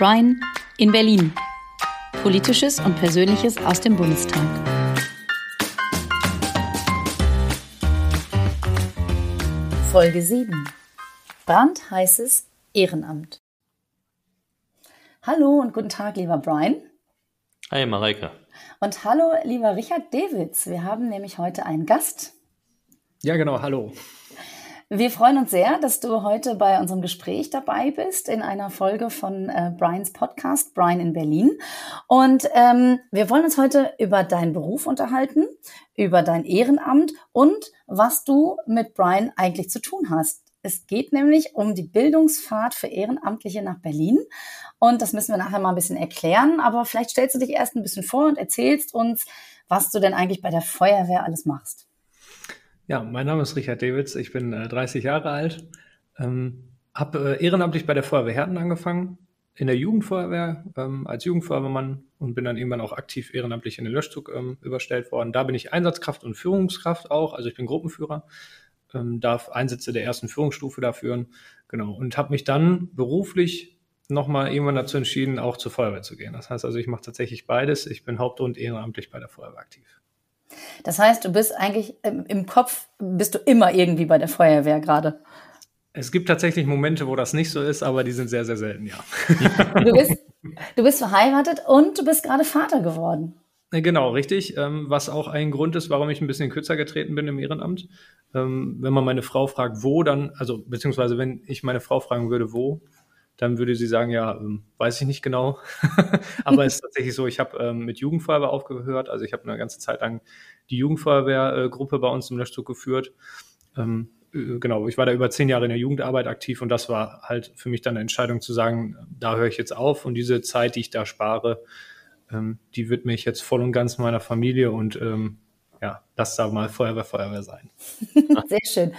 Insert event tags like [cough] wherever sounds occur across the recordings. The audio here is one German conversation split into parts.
Brian in Berlin. Politisches und Persönliches aus dem Bundestag. Folge 7. Brandheißes Ehrenamt. Hallo und guten Tag, lieber Brian. Hi, Mareike. Und hallo, lieber Richard Dewitz. Wir haben nämlich heute einen Gast. Ja, genau, hallo. Wir freuen uns sehr, dass du heute bei unserem Gespräch dabei bist in einer Folge von äh, Brians Podcast, Brian in Berlin. Und ähm, wir wollen uns heute über deinen Beruf unterhalten, über dein Ehrenamt und was du mit Brian eigentlich zu tun hast. Es geht nämlich um die Bildungsfahrt für Ehrenamtliche nach Berlin. Und das müssen wir nachher mal ein bisschen erklären. Aber vielleicht stellst du dich erst ein bisschen vor und erzählst uns, was du denn eigentlich bei der Feuerwehr alles machst. Ja, mein Name ist Richard Dewitz, ich bin äh, 30 Jahre alt, ähm, habe äh, ehrenamtlich bei der Feuerwehr Herten angefangen, in der Jugendfeuerwehr ähm, als Jugendfeuerwehrmann und bin dann irgendwann auch aktiv ehrenamtlich in den Löschzug ähm, überstellt worden. Da bin ich Einsatzkraft und Führungskraft auch, also ich bin Gruppenführer, ähm, darf Einsätze der ersten Führungsstufe da führen, genau, und habe mich dann beruflich nochmal irgendwann dazu entschieden, auch zur Feuerwehr zu gehen. Das heißt also, ich mache tatsächlich beides. Ich bin haupt- und ehrenamtlich bei der Feuerwehr aktiv. Das heißt, du bist eigentlich im Kopf, bist du immer irgendwie bei der Feuerwehr gerade. Es gibt tatsächlich Momente, wo das nicht so ist, aber die sind sehr, sehr selten, ja. [laughs] Du bist, du bist verheiratet und du bist gerade Vater geworden. Genau, richtig. Ähm, was auch ein Grund ist, warum ich ein bisschen kürzer getreten bin im Ehrenamt. Ähm, wenn man meine Frau fragt, wo, dann, also beziehungsweise wenn ich meine Frau fragen würde, wo, dann würde sie sagen, ja, ähm, weiß ich nicht genau. [laughs] Aber es ist tatsächlich so, ich habe mit Jugendfeuerwehr aufgehört. Also ich habe eine ganze Zeit lang die Jugendfeuerwehrgruppe bei uns im Löschzug geführt. Ähm, äh, genau, ich war da über zehn Jahre in der Jugendarbeit aktiv und das war halt für mich dann eine Entscheidung zu sagen, da höre ich jetzt auf und diese Zeit, die ich da spare, ähm, die wird mich jetzt voll und ganz meiner Familie und ähm, ja, lass da mal Feuerwehr, Feuerwehr sein. [laughs] Sehr schön.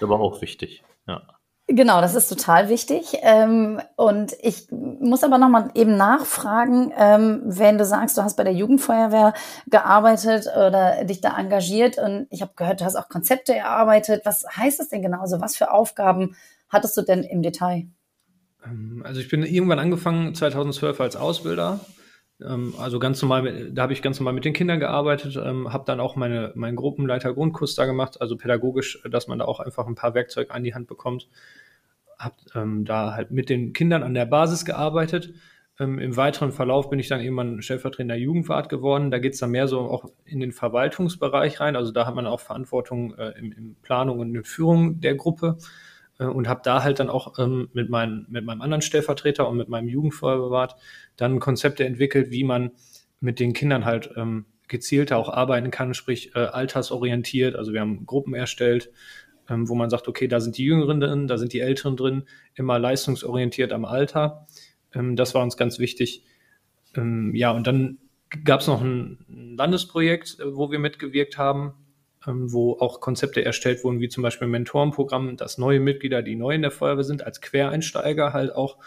Aber auch wichtig, ja. Genau, das ist total wichtig. Ähm, und ich muss aber nochmal eben nachfragen, ähm, wenn du sagst, du hast bei der Jugendfeuerwehr gearbeitet oder dich da engagiert und ich habe gehört, du hast auch Konzepte erarbeitet. Was heißt das denn genau? Also was für Aufgaben hattest du denn im Detail? Ähm, also ich bin irgendwann angefangen 2012 als Ausbilder. Also ganz normal, da habe ich ganz normal mit den Kindern gearbeitet, habe dann auch meine, meinen Gruppenleiter Grundkurs da gemacht, also pädagogisch, dass man da auch einfach ein paar Werkzeuge an die Hand bekommt habe ähm, da halt mit den Kindern an der Basis gearbeitet. Ähm, Im weiteren Verlauf bin ich dann irgendwann stellvertretender Jugendwart geworden. Da geht es dann mehr so auch in den Verwaltungsbereich rein. Also da hat man auch Verantwortung äh, in, in Planung und in Führung der Gruppe und habe da halt dann auch ähm, mit, mein, mit meinem anderen Stellvertreter und mit meinem Jugendfeuerwart dann Konzepte entwickelt, wie man mit den Kindern halt ähm, gezielter auch arbeiten kann, sprich äh, altersorientiert. Also wir haben Gruppen erstellt, ähm, wo man sagt, okay, da sind die Jüngeren drin, da sind die Älteren drin, immer leistungsorientiert am Alter. Ähm, das war uns ganz wichtig. Ähm, ja, und dann gab es noch ein Landesprojekt, äh, wo wir mitgewirkt haben, wo auch Konzepte erstellt wurden, wie zum Beispiel Mentorenprogramm, dass neue Mitglieder, die neu in der Feuerwehr sind, als Quereinsteiger halt auch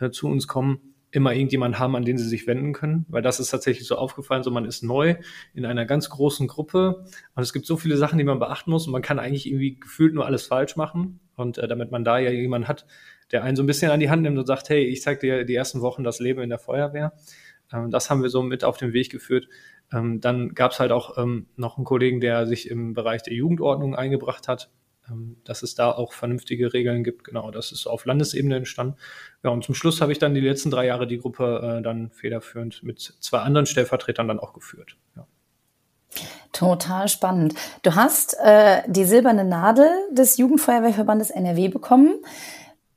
äh, zu uns kommen immer irgendjemand haben, an den sie sich wenden können, weil das ist tatsächlich so aufgefallen, so man ist neu in einer ganz großen Gruppe und es gibt so viele Sachen, die man beachten muss und man kann eigentlich irgendwie gefühlt nur alles falsch machen und äh, damit man da ja jemanden hat, der einen so ein bisschen an die Hand nimmt und sagt, hey, ich zeig dir die ersten Wochen das Leben in der Feuerwehr. Ähm, das haben wir so mit auf den Weg geführt. Ähm, dann gab es halt auch ähm, noch einen Kollegen, der sich im Bereich der Jugendordnung eingebracht hat, dass es da auch vernünftige Regeln gibt. Genau, das ist auf Landesebene entstanden. Ja, und zum Schluss habe ich dann die letzten drei Jahre die Gruppe äh, dann federführend mit zwei anderen Stellvertretern dann auch geführt. Ja. Total spannend. Du hast äh, die silberne Nadel des Jugendfeuerwehrverbandes NRW bekommen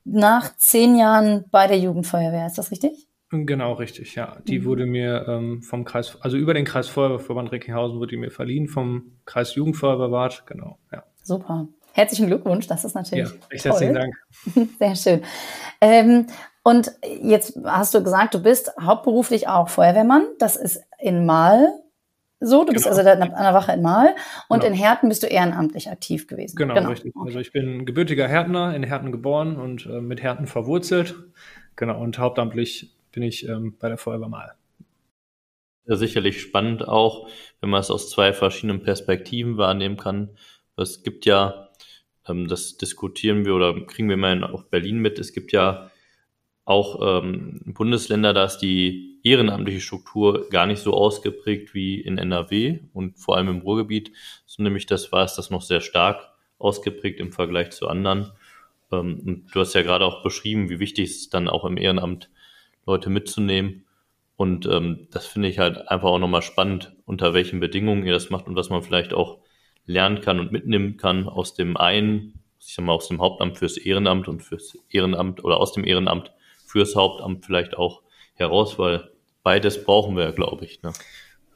nach zehn Jahren bei der Jugendfeuerwehr. Ist das richtig? Genau, richtig, ja. Die mhm. wurde mir ähm, vom Kreis, also über den Kreisfeuerwehrverband Recklinghausen wurde die mir verliehen, vom Kreis Jugendfeuerwehrbad, genau, ja. Super. Herzlichen Glückwunsch, das ist natürlich. Ja, recht herzlichen Dank. [laughs] Sehr schön. Ähm, und jetzt hast du gesagt, du bist hauptberuflich auch Feuerwehrmann. Das ist in Mal so. Du genau. bist also an der Wache in Mal. Und genau. in Herten bist du ehrenamtlich aktiv gewesen. Genau, genau. richtig. Okay. Also ich bin gebürtiger Härtner, in Herten geboren und äh, mit Herten verwurzelt. Genau, und hauptamtlich bin ich ähm, bei der Feuerwehr Mal. Ja, sicherlich spannend auch, wenn man es aus zwei verschiedenen Perspektiven wahrnehmen kann. Es gibt ja ähm, das diskutieren wir oder kriegen wir mal in auch Berlin mit. Es gibt ja auch ähm, Bundesländer, da ist die ehrenamtliche Struktur gar nicht so ausgeprägt wie in NRW und vor allem im Ruhrgebiet. So nämlich das war es das noch sehr stark ausgeprägt im Vergleich zu anderen. Ähm, und du hast ja gerade auch beschrieben, wie wichtig es dann auch im Ehrenamt Leute mitzunehmen. Und ähm, das finde ich halt einfach auch nochmal spannend, unter welchen Bedingungen ihr das macht und was man vielleicht auch lernen kann und mitnehmen kann aus dem einen, ich sag mal, aus dem Hauptamt fürs Ehrenamt und fürs Ehrenamt oder aus dem Ehrenamt fürs Hauptamt vielleicht auch heraus, weil beides brauchen wir, glaube ich. Ne?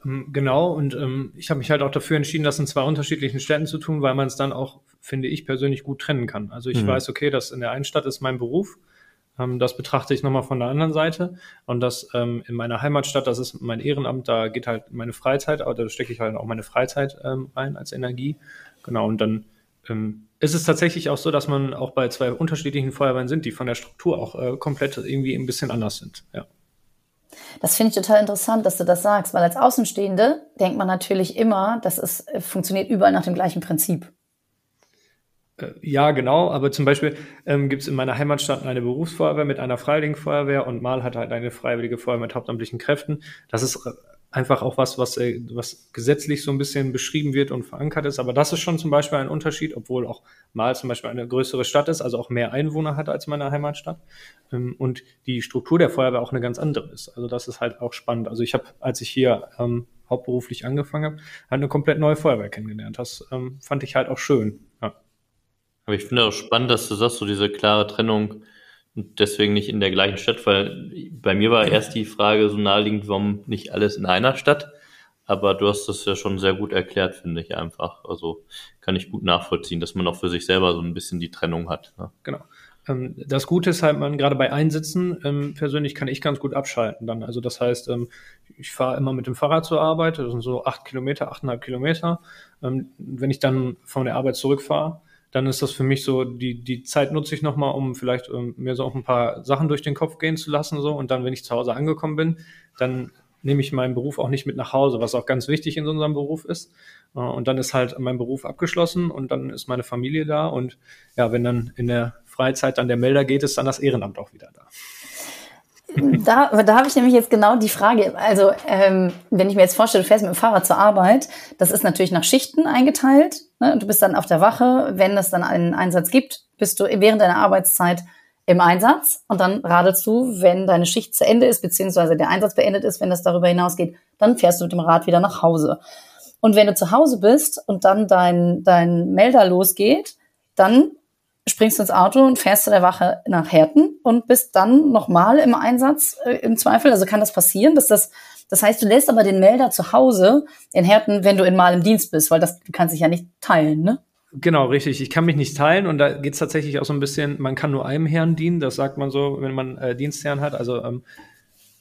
Ähm, genau, und ähm, ich habe mich halt auch dafür entschieden, das in zwei unterschiedlichen Städten zu tun, weil man es dann auch, finde ich persönlich, gut trennen kann. Also ich mhm. weiß, okay, das in der einen Stadt ist mein Beruf, ähm, das betrachte ich nochmal von der anderen Seite. Und das ähm, in meiner Heimatstadt, das ist mein Ehrenamt, da geht halt meine Freizeit, aber da stecke ich halt auch meine Freizeit ähm, rein als Energie. Genau, und dann ähm, ist es tatsächlich auch so, dass man auch bei zwei unterschiedlichen Feuerwehren sind, die von der Struktur auch äh, komplett irgendwie ein bisschen anders sind. Ja. Das finde ich total interessant, dass du das sagst, weil als Außenstehende denkt man natürlich immer, dass es funktioniert überall nach dem gleichen Prinzip. Äh, ja, genau, aber zum Beispiel ähm, gibt es in meiner Heimatstadt eine Berufsfeuerwehr mit einer Freiwilligen Feuerwehr und mal hat halt eine Freiwillige Feuerwehr mit hauptamtlichen Kräften. Das ist äh, einfach auch was, was, äh, was gesetzlich so ein bisschen beschrieben wird und verankert ist. Aber das ist schon zum Beispiel ein Unterschied, obwohl auch mal zum Beispiel eine größere Stadt ist, also auch mehr Einwohner hat als meine Heimatstadt. Ähm, und die Struktur der Feuerwehr auch eine ganz andere ist. Also das ist halt auch spannend. Also ich habe, als ich hier ähm, hauptberuflich angefangen habe, halt eine komplett neue Feuerwehr kennengelernt. Das ähm, fand ich halt auch schön. Ja. Aber ich finde auch spannend, dass du sagst, so diese klare Trennung und deswegen nicht in der gleichen Stadt, weil bei mir war erst die Frage so naheliegend, warum nicht alles in einer Stadt. Aber du hast das ja schon sehr gut erklärt, finde ich einfach. Also kann ich gut nachvollziehen, dass man auch für sich selber so ein bisschen die Trennung hat. Ne? Genau. Ähm, das Gute ist halt, man gerade bei Einsitzen ähm, persönlich kann ich ganz gut abschalten dann. Also das heißt, ähm, ich fahre immer mit dem Fahrrad zur Arbeit, das sind so acht Kilometer, achteinhalb Kilometer. Ähm, wenn ich dann von der Arbeit zurückfahre, dann ist das für mich so, die, die Zeit nutze ich nochmal, um vielleicht um, mir so auch ein paar Sachen durch den Kopf gehen zu lassen. so Und dann, wenn ich zu Hause angekommen bin, dann nehme ich meinen Beruf auch nicht mit nach Hause, was auch ganz wichtig in unserem Beruf ist. Äh, und dann ist halt mein Beruf abgeschlossen und dann ist meine Familie da. Und ja, wenn dann in der Freizeit dann der Melder geht, ist dann das Ehrenamt auch wieder da. Da, da habe ich nämlich jetzt genau die Frage. Also, ähm, wenn ich mir jetzt vorstelle, du fährst mit dem Fahrrad zur Arbeit, das ist natürlich nach Schichten eingeteilt. Ne? Du bist dann auf der Wache. Wenn es dann einen Einsatz gibt, bist du während deiner Arbeitszeit im Einsatz und dann radelst du, wenn deine Schicht zu Ende ist, beziehungsweise der Einsatz beendet ist, wenn das darüber hinausgeht, dann fährst du mit dem Rad wieder nach Hause. Und wenn du zu Hause bist und dann dein, dein Melder losgeht, dann springst du ins Auto und fährst zu der Wache nach Herten und bist dann nochmal im Einsatz äh, im Zweifel. Also kann das passieren, dass das, das heißt, du lässt aber den Melder zu Hause in Herten, wenn du in mal im Dienst bist, weil das, du kannst dich ja nicht teilen, ne? Genau, richtig. Ich kann mich nicht teilen und da geht's tatsächlich auch so ein bisschen, man kann nur einem Herrn dienen, das sagt man so, wenn man äh, Dienstherrn hat. Also ähm,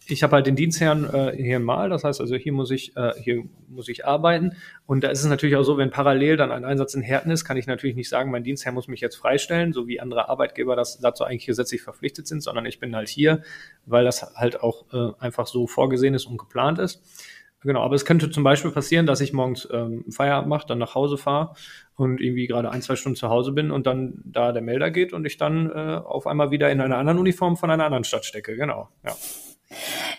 ich habe halt den Dienstherrn äh, hier mal, das heißt also hier muss ich äh, hier muss ich arbeiten und da ist es natürlich auch so, wenn parallel dann ein Einsatz in Härten ist, kann ich natürlich nicht sagen, mein Dienstherr muss mich jetzt freistellen, so wie andere Arbeitgeber das dazu eigentlich gesetzlich verpflichtet sind, sondern ich bin halt hier, weil das halt auch äh, einfach so vorgesehen ist und geplant ist. Genau, aber es könnte zum Beispiel passieren, dass ich morgens ähm, Feierabend mache, dann nach Hause fahre und irgendwie gerade ein, zwei Stunden zu Hause bin und dann da der Melder geht und ich dann äh, auf einmal wieder in einer anderen Uniform von einer anderen Stadt stecke. Genau, ja.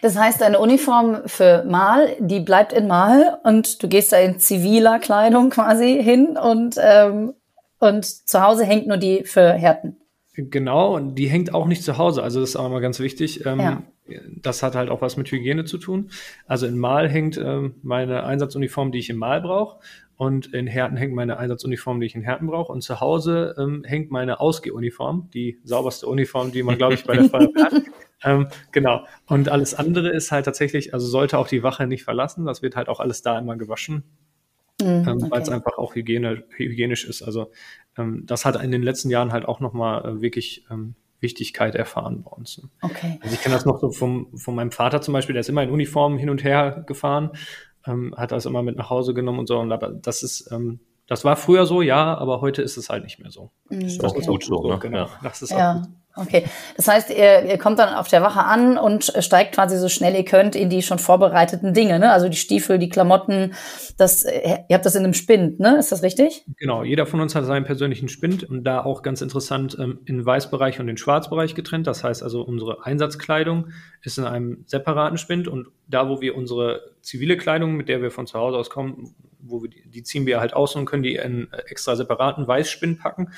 Das heißt, deine Uniform für Mal, die bleibt in Mal und du gehst da in ziviler Kleidung quasi hin und, ähm, und zu Hause hängt nur die für Härten. Genau, und die hängt auch nicht zu Hause. Also das ist auch mal ganz wichtig. Ähm, ja. Das hat halt auch was mit Hygiene zu tun. Also in Mal hängt ähm, meine Einsatzuniform, die ich im Mal brauche. Und in Härten hängt meine Einsatzuniform, die ich in Härten brauche. Und zu Hause ähm, hängt meine Ausgehuniform, die sauberste Uniform, die man, glaube ich, bei der Feuerwehr [laughs] hat. Ähm, genau. Und alles andere ist halt tatsächlich, also sollte auch die Wache nicht verlassen. Das wird halt auch alles da immer gewaschen. Mm, okay. weil es einfach auch hygiene, hygienisch ist. Also ähm, das hat in den letzten Jahren halt auch nochmal äh, wirklich ähm, Wichtigkeit erfahren bei uns. Ne? Okay. Also ich kenne das noch so vom, von meinem Vater zum Beispiel, der ist immer in Uniform hin und her gefahren, ähm, hat das immer mit nach Hause genommen und so. Und aber das ist, ähm, das war früher so, ja, aber heute ist es halt nicht mehr so. Mm, das ist okay. auch gut so, ne? Genau, das ist ja. auch gut. Okay, das heißt, ihr, ihr kommt dann auf der Wache an und steigt quasi so schnell ihr könnt in die schon vorbereiteten Dinge, ne? Also die Stiefel, die Klamotten, das, ihr habt das in einem Spind, ne? Ist das richtig? Genau, jeder von uns hat seinen persönlichen Spind und da auch ganz interessant ähm, in Weißbereich und den Schwarzbereich getrennt. Das heißt also, unsere Einsatzkleidung ist in einem separaten Spind und da, wo wir unsere zivile Kleidung, mit der wir von zu Hause aus kommen, wo wir die, die ziehen wir halt aus und können die in extra separaten Weißspind packen.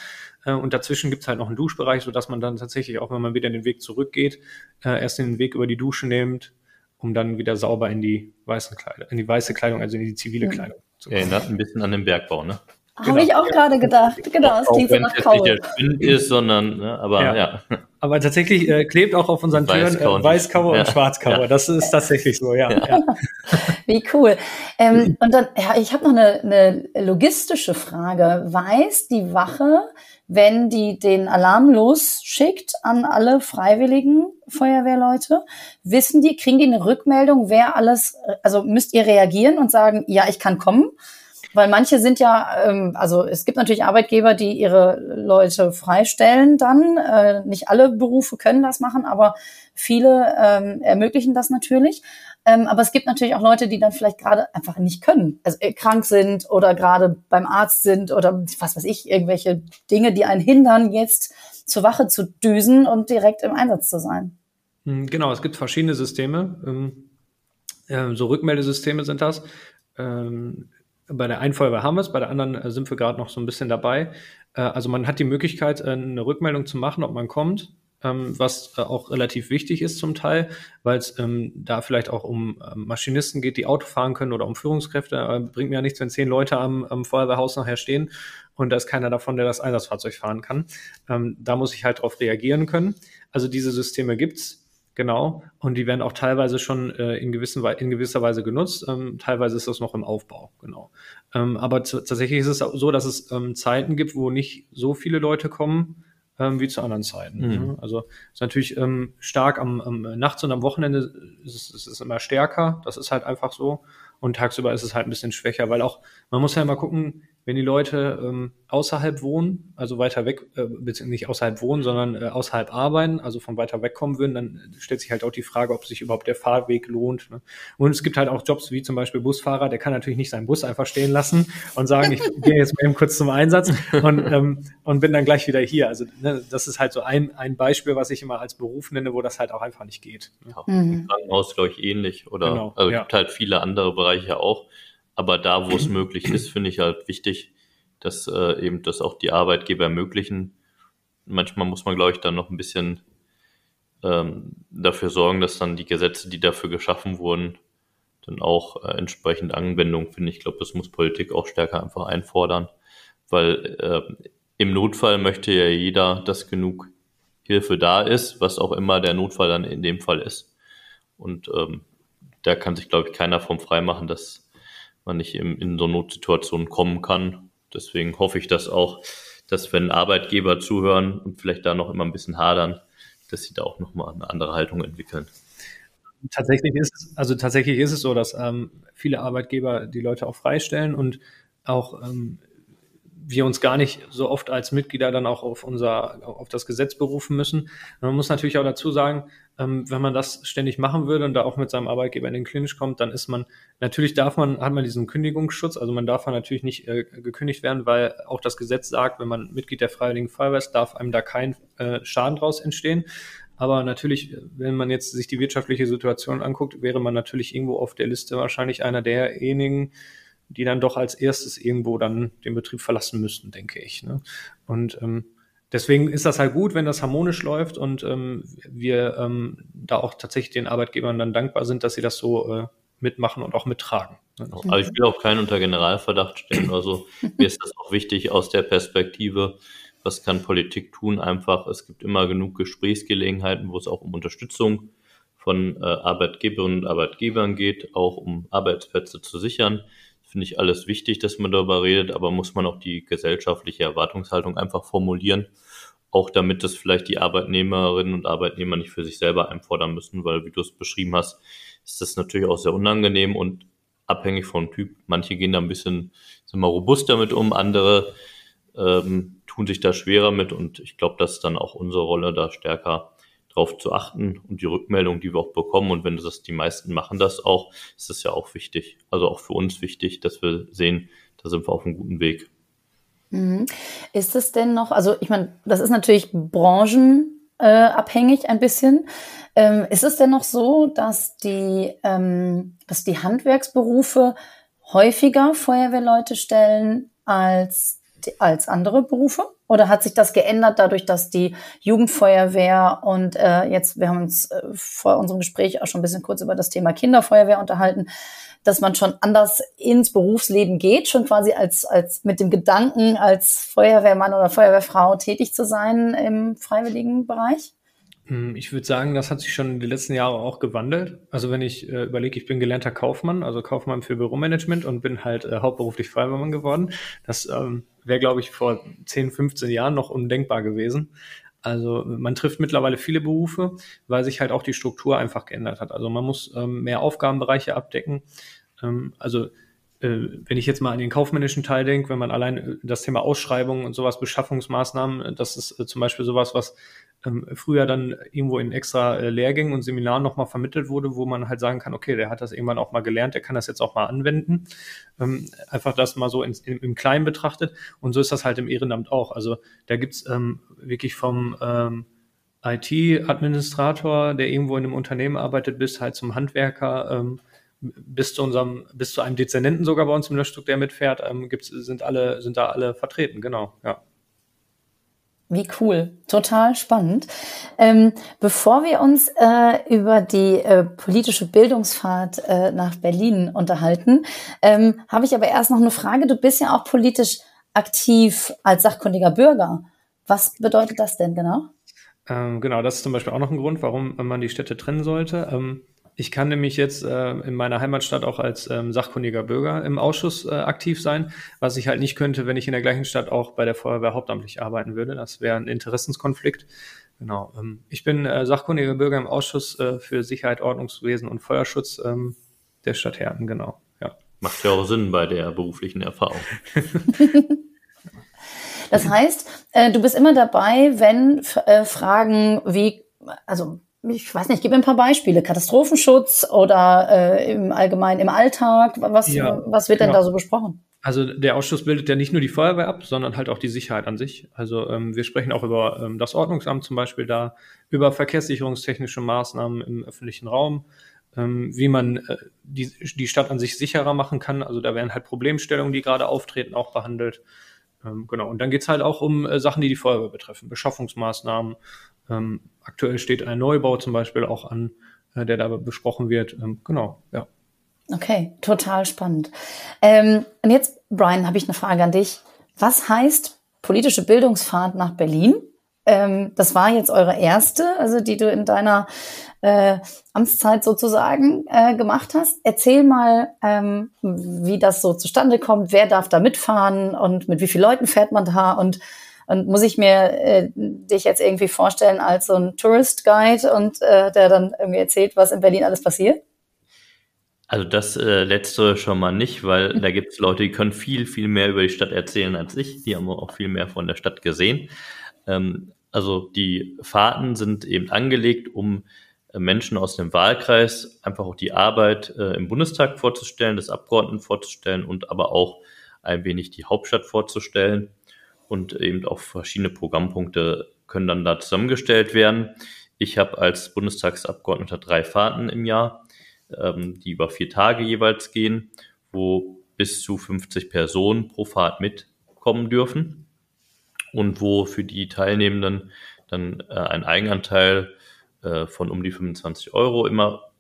Äh, und dazwischen gibt es halt noch einen Duschbereich, sodass man dann tatsächlich, auch wenn man wieder den Weg zurückgeht, äh, erst den Weg über die Dusche nimmt, um dann wieder sauber in die weißen Kleidung, in die weiße Kleidung, also in die zivile mhm. Kleidung zu kommen. Erinnert ein bisschen an den Bergbau, ne? Genau. Habe ich auch gerade gedacht. Genau, es klingt so nach Kaul. Nicht der Spind ist, sondern, ne, aber ja. ja. Aber tatsächlich äh, klebt auch auf unseren Türen äh, Weißkauer ja. und Schwarzkauer. Ja. Das ist tatsächlich so, ja. ja. [laughs] Wie cool. Ähm, und dann, ja, ich habe noch eine, eine logistische Frage. Weiß die Wache, wenn die den Alarm losschickt an alle freiwilligen Feuerwehrleute? Wissen die, kriegen die eine Rückmeldung, wer alles, also müsst ihr reagieren und sagen, ja, ich kann kommen? Weil manche sind ja, ähm, also es gibt natürlich Arbeitgeber, die ihre Leute freistellen dann. Äh, nicht alle Berufe können das machen, aber viele ähm, ermöglichen das natürlich. Ähm, aber es gibt natürlich auch Leute, die dann vielleicht gerade einfach nicht können, also äh, krank sind oder gerade beim Arzt sind oder was weiß ich, irgendwelche Dinge, die einen hindern, jetzt zur Wache zu düsen und direkt im Einsatz zu sein. Hm, genau, es gibt verschiedene Systeme. Ähm, äh, so Rückmeldesysteme sind das. Ähm, bei der einen Feuerwehr haben wir es, bei der anderen äh, sind wir gerade noch so ein bisschen dabei. Äh, also man hat die Möglichkeit, äh, eine Rückmeldung zu machen, ob man kommt, ähm, was äh, auch relativ wichtig ist zum Teil, weil es ähm, da vielleicht auch um äh, Maschinisten geht, die Auto fahren können oder um Führungskräfte. Äh, bringt mir ja nichts, wenn zehn Leute am, am Feuerwehrhaus nachher stehen und da ist keiner davon, der das Einsatzfahrzeug fahren kann. Ähm, da muss ich halt darauf reagieren können. Also diese Systeme gibt's Genau. Und die werden auch teilweise schon äh, in, gewissen, in gewisser Weise genutzt. Ähm, teilweise ist das noch im Aufbau. Genau. Ähm, aber tatsächlich ist es so, dass es ähm, Zeiten gibt, wo nicht so viele Leute kommen ähm, wie zu anderen Zeiten. Mhm. Also ist natürlich ähm, stark am, am nachts und am Wochenende ist es ist immer stärker. Das ist halt einfach so. Und tagsüber ist es halt ein bisschen schwächer, weil auch, man muss ja immer gucken, wenn die Leute ähm, außerhalb wohnen, also weiter weg, äh, beziehungsweise nicht außerhalb wohnen, sondern äh, außerhalb arbeiten, also von weiter weg kommen würden, dann stellt sich halt auch die Frage, ob sich überhaupt der Fahrweg lohnt. Ne? Und es gibt halt auch Jobs wie zum Beispiel Busfahrer, der kann natürlich nicht seinen Bus einfach stehen lassen und sagen, ich [laughs] gehe jetzt mal eben kurz zum Einsatz und, ähm, und bin dann gleich wieder hier. Also ne, das ist halt so ein, ein Beispiel, was ich immer als Beruf nenne, wo das halt auch einfach nicht geht. Ne? Ja, mhm. Krankenhaus, glaube ich, ähnlich. Oder genau, also ja. gibt halt viele andere Bereiche auch. Aber da, wo es möglich ist, finde ich halt wichtig, dass äh, eben das auch die Arbeitgeber ermöglichen. Manchmal muss man, glaube ich, dann noch ein bisschen ähm, dafür sorgen, dass dann die Gesetze, die dafür geschaffen wurden, dann auch äh, entsprechend Anwendung finden. Ich glaube, das muss Politik auch stärker einfach einfordern, weil äh, im Notfall möchte ja jeder, dass genug Hilfe da ist, was auch immer der Notfall dann in dem Fall ist. Und ähm, da kann sich, glaube ich, keiner vom frei machen, dass man nicht in, in so Notsituationen kommen kann. Deswegen hoffe ich, dass auch, dass wenn Arbeitgeber zuhören und vielleicht da noch immer ein bisschen hadern, dass sie da auch nochmal eine andere Haltung entwickeln. Tatsächlich ist es, also tatsächlich ist es so, dass ähm, viele Arbeitgeber die Leute auch freistellen und auch ähm, wir uns gar nicht so oft als Mitglieder dann auch auf unser, auf das Gesetz berufen müssen. Man muss natürlich auch dazu sagen, ähm, wenn man das ständig machen würde und da auch mit seinem Arbeitgeber in den Klinisch kommt, dann ist man, natürlich darf man, hat man diesen Kündigungsschutz, also man darf natürlich nicht äh, gekündigt werden, weil auch das Gesetz sagt, wenn man Mitglied der Freiwilligen Feuerwehr ist, darf einem da kein äh, Schaden draus entstehen. Aber natürlich, wenn man jetzt sich die wirtschaftliche Situation anguckt, wäre man natürlich irgendwo auf der Liste wahrscheinlich einer derjenigen, die dann doch als erstes irgendwo dann den Betrieb verlassen müssten, denke ich. Ne? Und ähm, deswegen ist das halt gut, wenn das harmonisch läuft und ähm, wir ähm, da auch tatsächlich den Arbeitgebern dann dankbar sind, dass sie das so äh, mitmachen und auch mittragen. Ne? Also ich will auch keinen unter Generalverdacht stellen. Also mir ist das auch wichtig aus der Perspektive, was kann Politik tun? Einfach, es gibt immer genug Gesprächsgelegenheiten, wo es auch um Unterstützung von äh, Arbeitgeberinnen und Arbeitgebern geht, auch um Arbeitsplätze zu sichern finde ich alles wichtig, dass man darüber redet, aber muss man auch die gesellschaftliche Erwartungshaltung einfach formulieren, auch damit das vielleicht die Arbeitnehmerinnen und Arbeitnehmer nicht für sich selber einfordern müssen, weil wie du es beschrieben hast, ist das natürlich auch sehr unangenehm und abhängig vom Typ. Manche gehen da ein bisschen sind mal robuster mit um, andere ähm, tun sich da schwerer mit und ich glaube, das ist dann auch unsere Rolle, da stärker drauf zu achten und die Rückmeldung, die wir auch bekommen und wenn das die meisten machen das auch, ist das ja auch wichtig. Also auch für uns wichtig, dass wir sehen, da sind wir auf einem guten Weg. Mhm. Ist es denn noch, also ich meine, das ist natürlich branchenabhängig äh, ein bisschen. Ähm, ist es denn noch so, dass die, ähm, dass die Handwerksberufe häufiger Feuerwehrleute stellen als, als andere Berufe? Oder hat sich das geändert dadurch, dass die Jugendfeuerwehr und äh, jetzt, wir haben uns äh, vor unserem Gespräch auch schon ein bisschen kurz über das Thema Kinderfeuerwehr unterhalten, dass man schon anders ins Berufsleben geht, schon quasi als, als mit dem Gedanken, als Feuerwehrmann oder Feuerwehrfrau tätig zu sein im freiwilligen Bereich? Hm, ich würde sagen, das hat sich schon in den letzten Jahren auch gewandelt. Also wenn ich äh, überlege, ich bin gelernter Kaufmann, also Kaufmann für Büromanagement und bin halt äh, hauptberuflich Feuerwehrmann geworden. Das ähm, wäre, glaube ich, vor 10, 15 Jahren noch undenkbar gewesen. Also man trifft mittlerweile viele Berufe, weil sich halt auch die Struktur einfach geändert hat. Also man muss ähm, mehr Aufgabenbereiche abdecken. Ähm, also äh, wenn ich jetzt mal an den kaufmännischen Teil denke, wenn man allein äh, das Thema Ausschreibungen und sowas, Beschaffungsmaßnahmen, äh, das ist zum Beispiel sowas, was ähm, früher dann irgendwo in extra Lehrgängen und Seminaren nochmal vermittelt wurde, wo man halt sagen kann, okay, der hat das irgendwann auch mal gelernt, der kann das jetzt auch mal anwenden. Ähm, einfach das mal so in, in, im Kleinen betrachtet. Und so ist das halt im Ehrenamt auch. Also da gibt's ähm, wirklich vom ähm, IT-Administrator, der irgendwo in einem Unternehmen arbeitet, bis halt zum Handwerker, ähm, bis zu unserem, bis zu einem Dezernenten sogar bei uns im Löschstück, der mitfährt, ähm, gibt's, sind alle, sind da alle vertreten, genau, ja. Wie cool, total spannend. Ähm, bevor wir uns äh, über die äh, politische Bildungsfahrt äh, nach Berlin unterhalten, ähm, habe ich aber erst noch eine Frage. Du bist ja auch politisch aktiv als sachkundiger Bürger. Was bedeutet das denn genau? Ähm, genau, das ist zum Beispiel auch noch ein Grund, warum man die Städte trennen sollte. Ich kann nämlich jetzt äh, in meiner Heimatstadt auch als ähm, sachkundiger Bürger im Ausschuss äh, aktiv sein, was ich halt nicht könnte, wenn ich in der gleichen Stadt auch bei der Feuerwehr hauptamtlich arbeiten würde. Das wäre ein Interessenskonflikt. Genau. Ähm, ich bin äh, sachkundiger Bürger im Ausschuss äh, für Sicherheit, Ordnungswesen und Feuerschutz ähm, der Stadt Herten, genau. Ja. Macht ja auch Sinn bei der beruflichen Erfahrung. [laughs] das heißt, äh, du bist immer dabei, wenn äh, Fragen wie, also ich weiß nicht, gib mir ein paar Beispiele. Katastrophenschutz oder äh, im Allgemeinen im Alltag. Was, ja, was wird denn genau. da so besprochen? Also der Ausschuss bildet ja nicht nur die Feuerwehr ab, sondern halt auch die Sicherheit an sich. Also ähm, wir sprechen auch über ähm, das Ordnungsamt zum Beispiel da, über verkehrssicherungstechnische Maßnahmen im öffentlichen Raum, ähm, wie man äh, die, die Stadt an sich sicherer machen kann. Also da werden halt Problemstellungen, die gerade auftreten, auch behandelt. Ähm, genau. Und dann geht's halt auch um äh, Sachen, die die Feuerwehr betreffen, Beschaffungsmaßnahmen, ähm, aktuell steht ein Neubau zum Beispiel auch an, äh, der da besprochen wird. Ähm, genau, ja. Okay, total spannend. Ähm, und jetzt, Brian, habe ich eine Frage an dich. Was heißt politische Bildungsfahrt nach Berlin? Ähm, das war jetzt eure erste, also die du in deiner äh, Amtszeit sozusagen äh, gemacht hast. Erzähl mal, ähm, wie das so zustande kommt. Wer darf da mitfahren und mit wie vielen Leuten fährt man da und und muss ich mir äh, dich jetzt irgendwie vorstellen als so ein Tourist Guide und äh, der dann irgendwie erzählt, was in Berlin alles passiert? Also das äh, letzte schon mal nicht, weil [laughs] da gibt es Leute, die können viel, viel mehr über die Stadt erzählen als ich. Die haben auch viel mehr von der Stadt gesehen. Ähm, also die Fahrten sind eben angelegt, um Menschen aus dem Wahlkreis einfach auch die Arbeit äh, im Bundestag vorzustellen, des Abgeordneten vorzustellen und aber auch ein wenig die Hauptstadt vorzustellen und eben auch verschiedene Programmpunkte können dann da zusammengestellt werden. Ich habe als Bundestagsabgeordneter drei Fahrten im Jahr, ähm, die über vier Tage jeweils gehen, wo bis zu 50 Personen pro Fahrt mitkommen dürfen und wo für die Teilnehmenden dann äh, ein Eigenanteil äh, von um die 25 Euro immer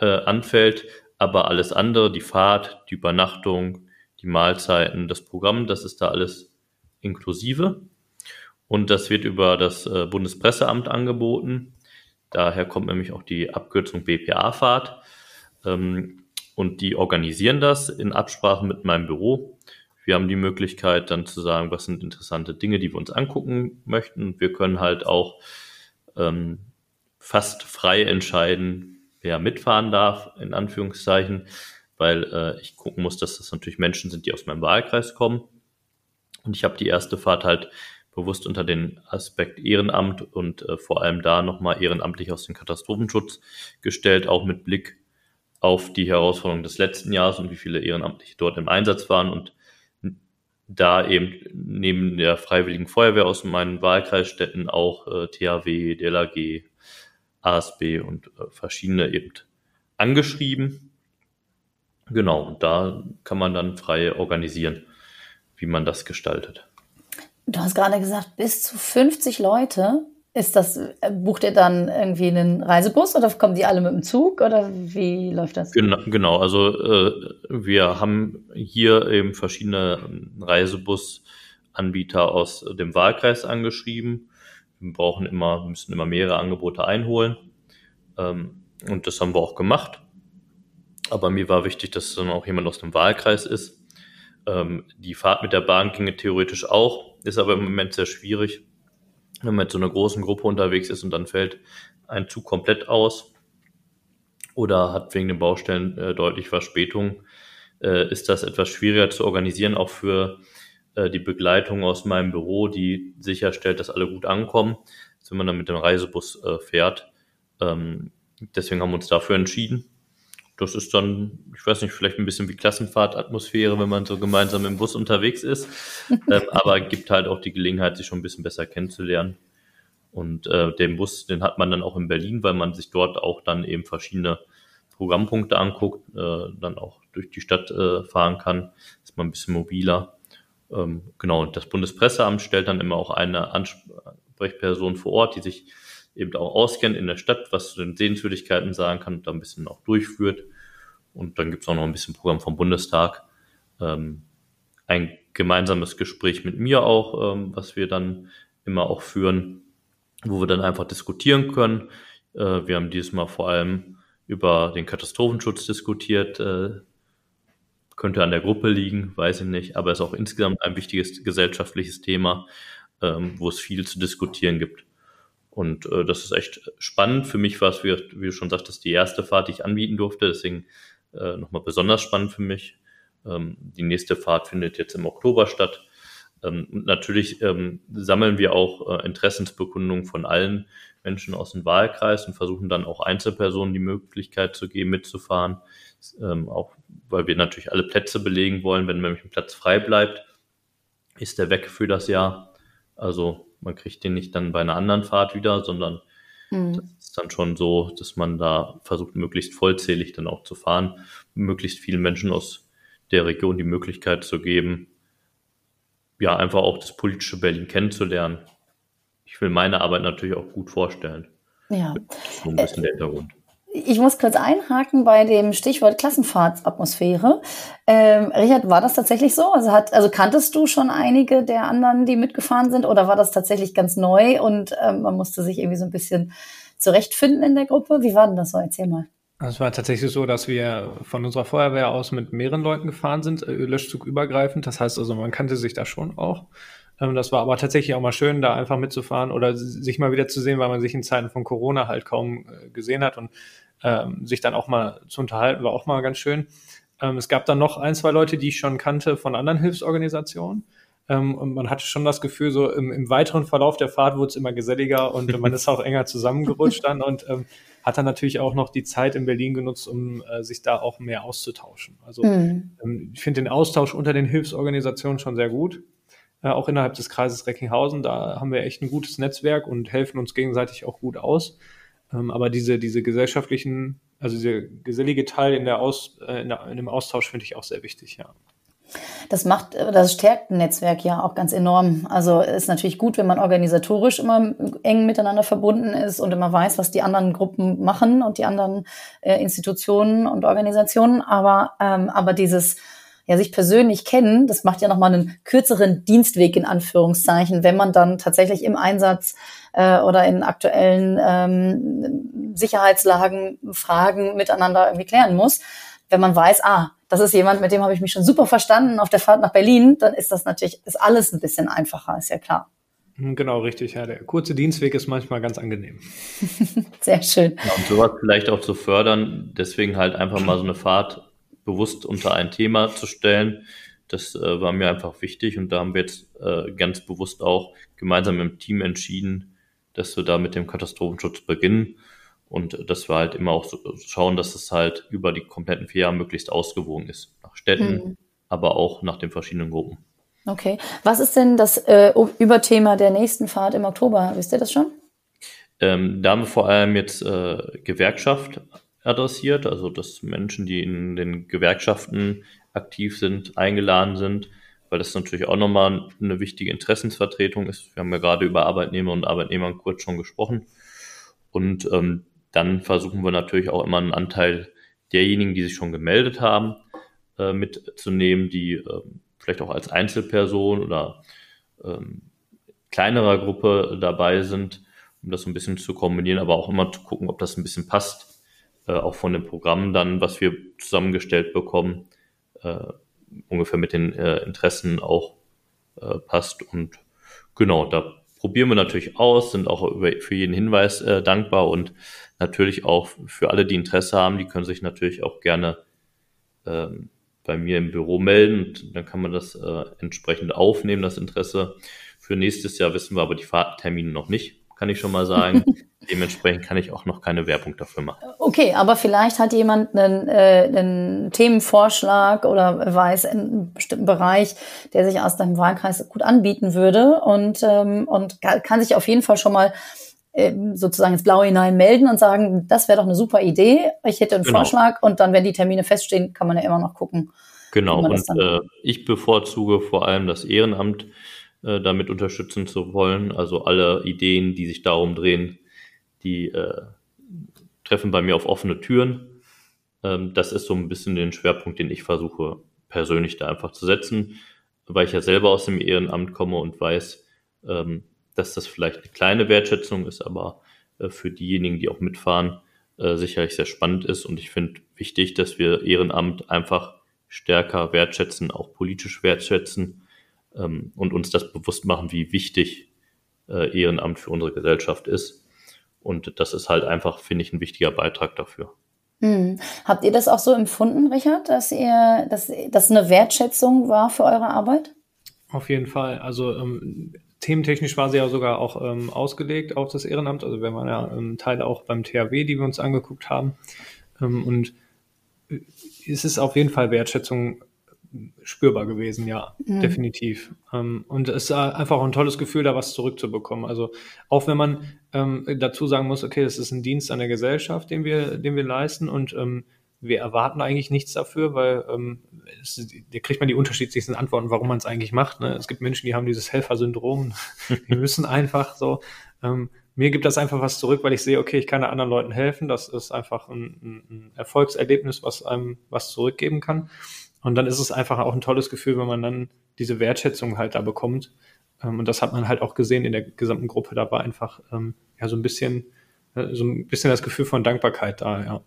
äh, anfällt, aber alles andere, die Fahrt, die Übernachtung, die Mahlzeiten, das Programm, das ist da alles inklusive. Und das wird über das äh, Bundespresseamt angeboten. Daher kommt nämlich auch die Abkürzung BPA-Fahrt. Ähm, und die organisieren das in Absprache mit meinem Büro. Wir haben die Möglichkeit dann zu sagen, was sind interessante Dinge, die wir uns angucken möchten. Wir können halt auch ähm, fast frei entscheiden, wer mitfahren darf, in Anführungszeichen, weil äh, ich gucken muss, dass das natürlich Menschen sind, die aus meinem Wahlkreis kommen. Und ich habe die erste Fahrt halt bewusst unter den Aspekt Ehrenamt und äh, vor allem da nochmal ehrenamtlich aus dem Katastrophenschutz gestellt, auch mit Blick auf die Herausforderungen des letzten Jahres und wie viele Ehrenamtliche dort im Einsatz waren und da eben neben der Freiwilligen Feuerwehr aus meinen Wahlkreisstädten auch äh, THW, DLAG, ASB und äh, verschiedene eben angeschrieben. Genau, und da kann man dann frei organisieren, wie man das gestaltet. Du hast gerade gesagt, bis zu 50 Leute. Ist das, äh, bucht ihr dann irgendwie einen Reisebus oder kommen die alle mit dem Zug oder wie läuft das? Genau, genau. also äh, wir haben hier eben verschiedene Reisebusanbieter aus dem Wahlkreis angeschrieben. Wir brauchen immer, müssen immer mehrere Angebote einholen. Ähm, und das haben wir auch gemacht. Aber mir war wichtig, dass dann auch jemand aus dem Wahlkreis ist. Ähm, die Fahrt mit der Bahn ginge theoretisch auch, ist aber im Moment sehr schwierig wenn man mit so einer großen Gruppe unterwegs ist und dann fällt ein Zug komplett aus oder hat wegen den Baustellen äh, deutlich Verspätung, äh, ist das etwas schwieriger zu organisieren, auch für äh, die Begleitung aus meinem Büro, die sicherstellt, dass alle gut ankommen, wenn man dann mit dem Reisebus äh, fährt. Ähm, deswegen haben wir uns dafür entschieden das ist dann, ich weiß nicht, vielleicht ein bisschen wie Klassenfahrtatmosphäre, wenn man so gemeinsam im Bus unterwegs ist. [laughs] ähm, aber gibt halt auch die Gelegenheit, sich schon ein bisschen besser kennenzulernen. Und äh, den Bus, den hat man dann auch in Berlin, weil man sich dort auch dann eben verschiedene Programmpunkte anguckt, äh, dann auch durch die Stadt äh, fahren kann, ist man ein bisschen mobiler. Ähm, genau, das Bundespresseamt stellt dann immer auch eine Ansprechperson vor Ort, die sich eben auch auskennt in der Stadt, was zu den Sehenswürdigkeiten sagen kann und da ein bisschen auch durchführt. Und dann gibt es auch noch ein bisschen Programm vom Bundestag. Ähm, ein gemeinsames Gespräch mit mir auch, ähm, was wir dann immer auch führen, wo wir dann einfach diskutieren können. Äh, wir haben dieses Mal vor allem über den Katastrophenschutz diskutiert. Äh, könnte an der Gruppe liegen, weiß ich nicht, aber ist auch insgesamt ein wichtiges gesellschaftliches Thema, ähm, wo es viel zu diskutieren gibt. Und äh, das ist echt spannend. Für mich war es, wie, wie du schon sagtest, die erste Fahrt, die ich anbieten durfte. Deswegen äh, nochmal besonders spannend für mich. Ähm, die nächste Fahrt findet jetzt im Oktober statt. Ähm, und natürlich ähm, sammeln wir auch äh, Interessensbekundungen von allen Menschen aus dem Wahlkreis und versuchen dann auch Einzelpersonen die Möglichkeit zu geben, mitzufahren. Ähm, auch weil wir natürlich alle Plätze belegen wollen. Wenn nämlich ein Platz frei bleibt, ist der weg für das Jahr. Also man kriegt den nicht dann bei einer anderen Fahrt wieder, sondern mhm. das ist dann schon so, dass man da versucht, möglichst vollzählig dann auch zu fahren, möglichst vielen Menschen aus der Region die Möglichkeit zu geben, ja, einfach auch das politische Berlin kennenzulernen. Ich will meine Arbeit natürlich auch gut vorstellen. Ja. So ein bisschen der Hintergrund. Ich muss kurz einhaken bei dem Stichwort Klassenfahrtsatmosphäre. Ähm, Richard, war das tatsächlich so? Also, hat, also kanntest du schon einige der anderen, die mitgefahren sind, oder war das tatsächlich ganz neu und ähm, man musste sich irgendwie so ein bisschen zurechtfinden in der Gruppe? Wie war denn das so? Erzähl mal. Also, es war tatsächlich so, dass wir von unserer Feuerwehr aus mit mehreren Leuten gefahren sind, äh, Löschzug übergreifend. Das heißt also, man kannte sich da schon auch. Ähm, das war aber tatsächlich auch mal schön, da einfach mitzufahren oder sich mal wieder zu sehen, weil man sich in Zeiten von Corona halt kaum äh, gesehen hat. Und ähm, sich dann auch mal zu unterhalten, war auch mal ganz schön. Ähm, es gab dann noch ein, zwei Leute, die ich schon kannte von anderen Hilfsorganisationen. Ähm, und man hatte schon das Gefühl, so im, im weiteren Verlauf der Fahrt wurde es immer geselliger und [laughs] man ist auch enger zusammengerutscht dann und ähm, hat dann natürlich auch noch die Zeit in Berlin genutzt, um äh, sich da auch mehr auszutauschen. Also mhm. ähm, ich finde den Austausch unter den Hilfsorganisationen schon sehr gut. Äh, auch innerhalb des Kreises Recklinghausen, da haben wir echt ein gutes Netzwerk und helfen uns gegenseitig auch gut aus. Ähm, aber diese, diese gesellschaftlichen, also dieser gesellige Teil in, der Aus, äh, in, der, in dem Austausch finde ich auch sehr wichtig, ja. Das macht, das stärkt ein Netzwerk ja auch ganz enorm. Also ist natürlich gut, wenn man organisatorisch immer eng miteinander verbunden ist und immer weiß, was die anderen Gruppen machen und die anderen äh, Institutionen und Organisationen. Aber, ähm, aber dieses ja, sich persönlich kennen, das macht ja nochmal einen kürzeren Dienstweg in Anführungszeichen, wenn man dann tatsächlich im Einsatz äh, oder in aktuellen ähm, Sicherheitslagen Fragen miteinander irgendwie klären muss. Wenn man weiß, ah, das ist jemand, mit dem habe ich mich schon super verstanden auf der Fahrt nach Berlin, dann ist das natürlich, ist alles ein bisschen einfacher, ist ja klar. Hm, genau, richtig. Ja, der kurze Dienstweg ist manchmal ganz angenehm. [laughs] Sehr schön. Ja, und sowas vielleicht auch zu fördern, deswegen halt einfach mal so eine Fahrt bewusst unter ein Thema zu stellen, Das äh, war mir einfach wichtig und da haben wir jetzt äh, ganz bewusst auch gemeinsam im Team entschieden, dass wir da mit dem Katastrophenschutz beginnen und dass wir halt immer auch so schauen, dass es halt über die kompletten vier Jahre möglichst ausgewogen ist. Nach Städten, mhm. aber auch nach den verschiedenen Gruppen. Okay. Was ist denn das äh, Überthema der nächsten Fahrt im Oktober? Wisst ihr das schon? Ähm, da haben wir vor allem jetzt äh, Gewerkschaft adressiert, also dass Menschen, die in den Gewerkschaften aktiv sind, eingeladen sind, weil das natürlich auch nochmal eine wichtige Interessensvertretung ist. Wir haben ja gerade über Arbeitnehmer und Arbeitnehmer kurz schon gesprochen. Und ähm, dann versuchen wir natürlich auch immer einen Anteil derjenigen, die sich schon gemeldet haben, äh, mitzunehmen, die äh, vielleicht auch als Einzelperson oder ähm, kleinerer Gruppe dabei sind, um das so ein bisschen zu kombinieren, aber auch immer zu gucken, ob das ein bisschen passt, äh, auch von dem Programm dann, was wir zusammengestellt bekommen, äh, ungefähr mit den äh, Interessen auch äh, passt. Und genau, da probieren wir natürlich aus, sind auch über, für jeden Hinweis äh, dankbar und natürlich auch für alle, die Interesse haben, die können sich natürlich auch gerne ähm, bei mir im Büro melden und dann kann man das äh, entsprechend aufnehmen, das Interesse. Für nächstes Jahr wissen wir aber die Fahrtermine noch nicht, kann ich schon mal sagen. [laughs] Dementsprechend kann ich auch noch keine Werbung dafür machen. Okay, aber vielleicht hat jemand einen, äh, einen Themenvorschlag oder weiß in einem bestimmten Bereich, der sich aus deinem Wahlkreis gut anbieten würde und, ähm, und kann sich auf jeden Fall schon mal ähm, sozusagen ins Blaue hinein melden und sagen, das wäre doch eine super Idee, ich hätte einen genau. Vorschlag und dann, wenn die Termine feststehen, kann man ja immer noch gucken. Genau, und äh, ich bevorzuge vor allem das Ehrenamt äh, damit unterstützen zu wollen. Also alle Ideen, die sich darum drehen, die äh, treffen bei mir auf offene Türen. Ähm, das ist so ein bisschen den Schwerpunkt, den ich versuche persönlich da einfach zu setzen, weil ich ja selber aus dem Ehrenamt komme und weiß, ähm, dass das vielleicht eine kleine Wertschätzung ist, aber äh, für diejenigen, die auch mitfahren, äh, sicherlich sehr spannend ist. Und ich finde wichtig, dass wir Ehrenamt einfach stärker wertschätzen, auch politisch wertschätzen ähm, und uns das bewusst machen, wie wichtig äh, Ehrenamt für unsere Gesellschaft ist. Und das ist halt einfach, finde ich, ein wichtiger Beitrag dafür. Hm. Habt ihr das auch so empfunden, Richard, dass ihr, dass das eine Wertschätzung war für eure Arbeit? Auf jeden Fall. Also ähm, thementechnisch war sie ja sogar auch ähm, ausgelegt auf das Ehrenamt. Also wir waren ja ähm, Teil auch beim THW, die wir uns angeguckt haben. Ähm, und es ist auf jeden Fall Wertschätzung spürbar gewesen, ja, mhm. definitiv. Ähm, und es ist einfach auch ein tolles Gefühl, da was zurückzubekommen. Also auch wenn man ähm, dazu sagen muss, okay, das ist ein Dienst an der Gesellschaft, den wir, den wir leisten und ähm, wir erwarten eigentlich nichts dafür, weil ähm, es, da kriegt man die unterschiedlichsten Antworten, warum man es eigentlich macht. Ne? Es gibt Menschen, die haben dieses Helfersyndrom, [laughs] die müssen einfach so. Ähm, mir gibt das einfach was zurück, weil ich sehe, okay, ich kann anderen Leuten helfen. Das ist einfach ein, ein Erfolgserlebnis, was einem was zurückgeben kann. Und dann ist es einfach auch ein tolles Gefühl, wenn man dann diese Wertschätzung halt da bekommt. Ähm, und das hat man halt auch gesehen in der gesamten Gruppe. Da war einfach ähm, ja so ein bisschen, äh, so ein bisschen das Gefühl von Dankbarkeit da, ja.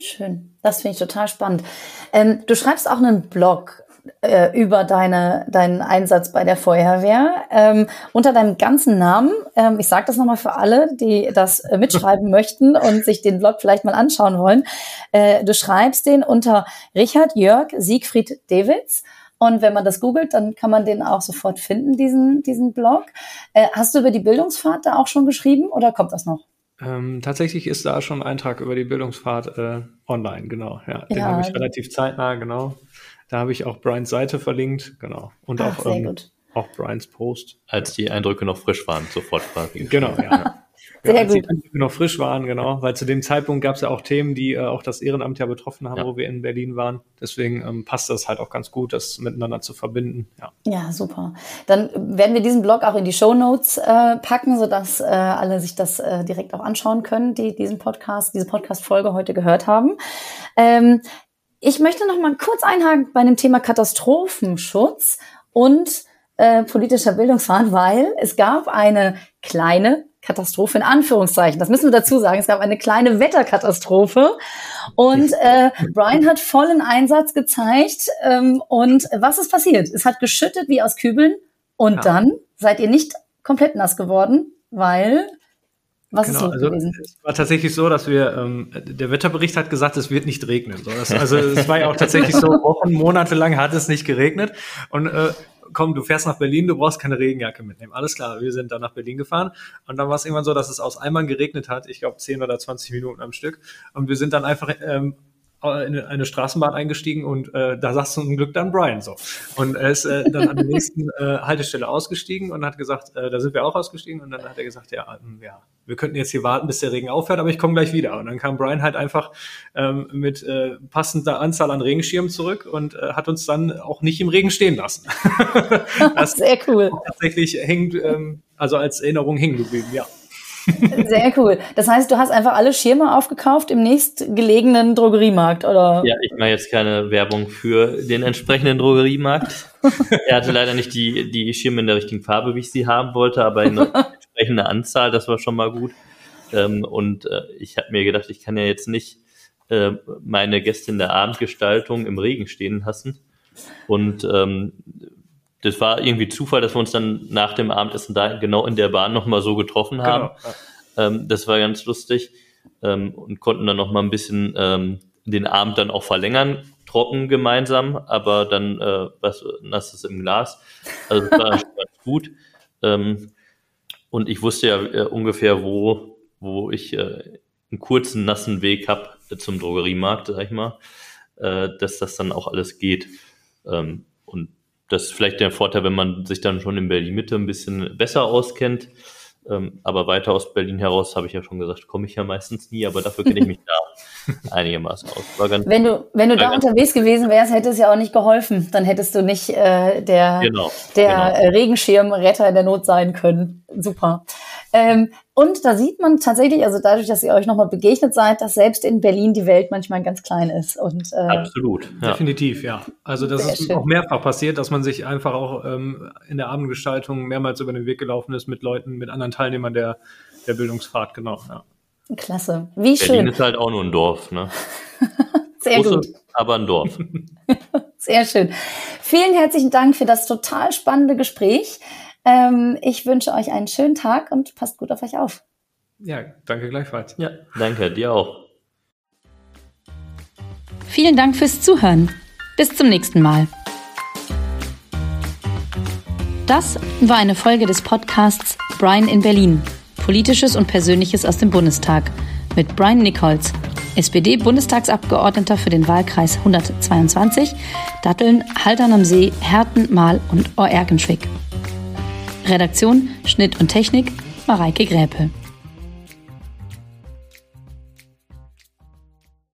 Schön. Das finde ich total spannend. Ähm, du schreibst auch einen Blog äh, über deine, deinen Einsatz bei der Feuerwehr ähm, unter deinem ganzen Namen. Ähm, ich sage das nochmal für alle, die das äh, mitschreiben [laughs] möchten und sich den Blog vielleicht mal anschauen wollen. Äh, du schreibst den unter Richard Jörg Siegfried Dewitz. Und wenn man das googelt, dann kann man den auch sofort finden, diesen, diesen Blog. Äh, hast du über die Bildungsfahrt da auch schon geschrieben oder kommt das noch? Ähm, tatsächlich ist da schon ein Eintrag über die Bildungsfahrt äh, online, genau. Ja, den ja. habe ich relativ zeitnah, genau. Da habe ich auch Brians Seite verlinkt, genau. Und Ach, auch, ähm, auch Brians Post. Als die Eindrücke noch frisch waren, sofort quasi. Genau, ja. [laughs] Sehr ja, als gut. die noch frisch waren, genau. Weil zu dem Zeitpunkt gab es ja auch Themen, die äh, auch das Ehrenamt ja betroffen haben, ja. wo wir in Berlin waren. Deswegen ähm, passt das halt auch ganz gut, das miteinander zu verbinden. Ja, ja super. Dann werden wir diesen Blog auch in die Show Notes äh, packen, sodass äh, alle sich das äh, direkt auch anschauen können, die diesen Podcast, diese Podcast-Folge heute gehört haben. Ähm, ich möchte noch mal kurz einhaken bei dem Thema Katastrophenschutz und äh, politischer Bildungsfahren, weil es gab eine kleine Katastrophe in Anführungszeichen. Das müssen wir dazu sagen. Es gab eine kleine Wetterkatastrophe und äh, Brian hat vollen Einsatz gezeigt. Ähm, und was ist passiert? Es hat geschüttet wie aus Kübeln und ja. dann seid ihr nicht komplett nass geworden, weil Was genau, ist so also gewesen? Es war tatsächlich so, dass wir, ähm, der Wetterbericht hat gesagt, es wird nicht regnen. So, das, also es war ja auch tatsächlich so, [laughs] Wochen, Monate lang hat es nicht geregnet. Und äh, komm, du fährst nach Berlin, du brauchst keine Regenjacke mitnehmen. Alles klar, wir sind dann nach Berlin gefahren. Und dann war es irgendwann so, dass es aus Eimern geregnet hat, ich glaube 10 oder 20 Minuten am Stück. Und wir sind dann einfach ähm, in eine Straßenbahn eingestiegen und äh, da saß zum Glück dann Brian so. Und er ist äh, dann an der [laughs] nächsten äh, Haltestelle ausgestiegen und hat gesagt, äh, da sind wir auch ausgestiegen und dann hat er gesagt, ja, ähm, ja, wir könnten jetzt hier warten, bis der Regen aufhört, aber ich komme gleich wieder. Und dann kam Brian halt einfach ähm, mit äh, passender Anzahl an Regenschirmen zurück und äh, hat uns dann auch nicht im Regen stehen lassen. [laughs] das Sehr cool. Tatsächlich hängt, ähm, also als Erinnerung hängen geblieben, ja. Sehr cool. Das heißt, du hast einfach alle Schirme aufgekauft im nächstgelegenen Drogeriemarkt, oder? Ja, ich mache jetzt keine Werbung für den entsprechenden Drogeriemarkt. er hatte leider nicht die, die Schirme in der richtigen Farbe, wie ich sie haben wollte, aber in einer [laughs] entsprechenden Anzahl, das war schon mal gut. Ähm, und äh, ich habe mir gedacht, ich kann ja jetzt nicht äh, meine Gäste in der Abendgestaltung im Regen stehen lassen. Und ähm, das war irgendwie Zufall, dass wir uns dann nach dem Abendessen da genau in der Bahn nochmal so getroffen haben. Genau. Ähm, das war ganz lustig ähm, und konnten dann nochmal ein bisschen ähm, den Abend dann auch verlängern, trocken gemeinsam, aber dann äh, was nasses im Glas. Also das war [laughs] ganz gut. Ähm, und ich wusste ja äh, ungefähr, wo, wo ich äh, einen kurzen, nassen Weg habe zum Drogeriemarkt, sag ich mal, äh, dass das dann auch alles geht. Ähm, und das ist vielleicht der Vorteil, wenn man sich dann schon in Berlin-Mitte ein bisschen besser auskennt. Ähm, aber weiter aus Berlin heraus, habe ich ja schon gesagt, komme ich ja meistens nie, aber dafür kenne ich mich da [laughs] einigermaßen aus. wenn du, wenn du da unterwegs gewesen wärst, hätte es ja auch nicht geholfen. Dann hättest du nicht äh, der, genau, der genau. Regenschirmretter in der Not sein können. Super. Ähm, und da sieht man tatsächlich, also dadurch, dass ihr euch nochmal begegnet seid, dass selbst in Berlin die Welt manchmal ganz klein ist. Und, äh, Absolut, ja. definitiv, ja. Also das ist schön. auch mehrfach passiert, dass man sich einfach auch ähm, in der Abendgestaltung mehrmals über den Weg gelaufen ist mit Leuten, mit anderen Teilnehmern der, der Bildungsfahrt, genau. Ja. Klasse, wie schön. Berlin ist halt auch nur ein Dorf, ne? [laughs] Sehr Große, gut. Aber ein Dorf. [laughs] Sehr schön. Vielen herzlichen Dank für das total spannende Gespräch. Ähm, ich wünsche euch einen schönen Tag und passt gut auf euch auf. Ja, danke gleichfalls. Ja, danke, dir auch. Vielen Dank fürs Zuhören. Bis zum nächsten Mal. Das war eine Folge des Podcasts Brian in Berlin. Politisches und Persönliches aus dem Bundestag mit Brian Nichols, SPD-Bundestagsabgeordneter für den Wahlkreis 122, Datteln, Haltern am See, Herten, Mahl und Oerkenschwick. Redaktion, Schnitt und Technik Mareike Gräpe.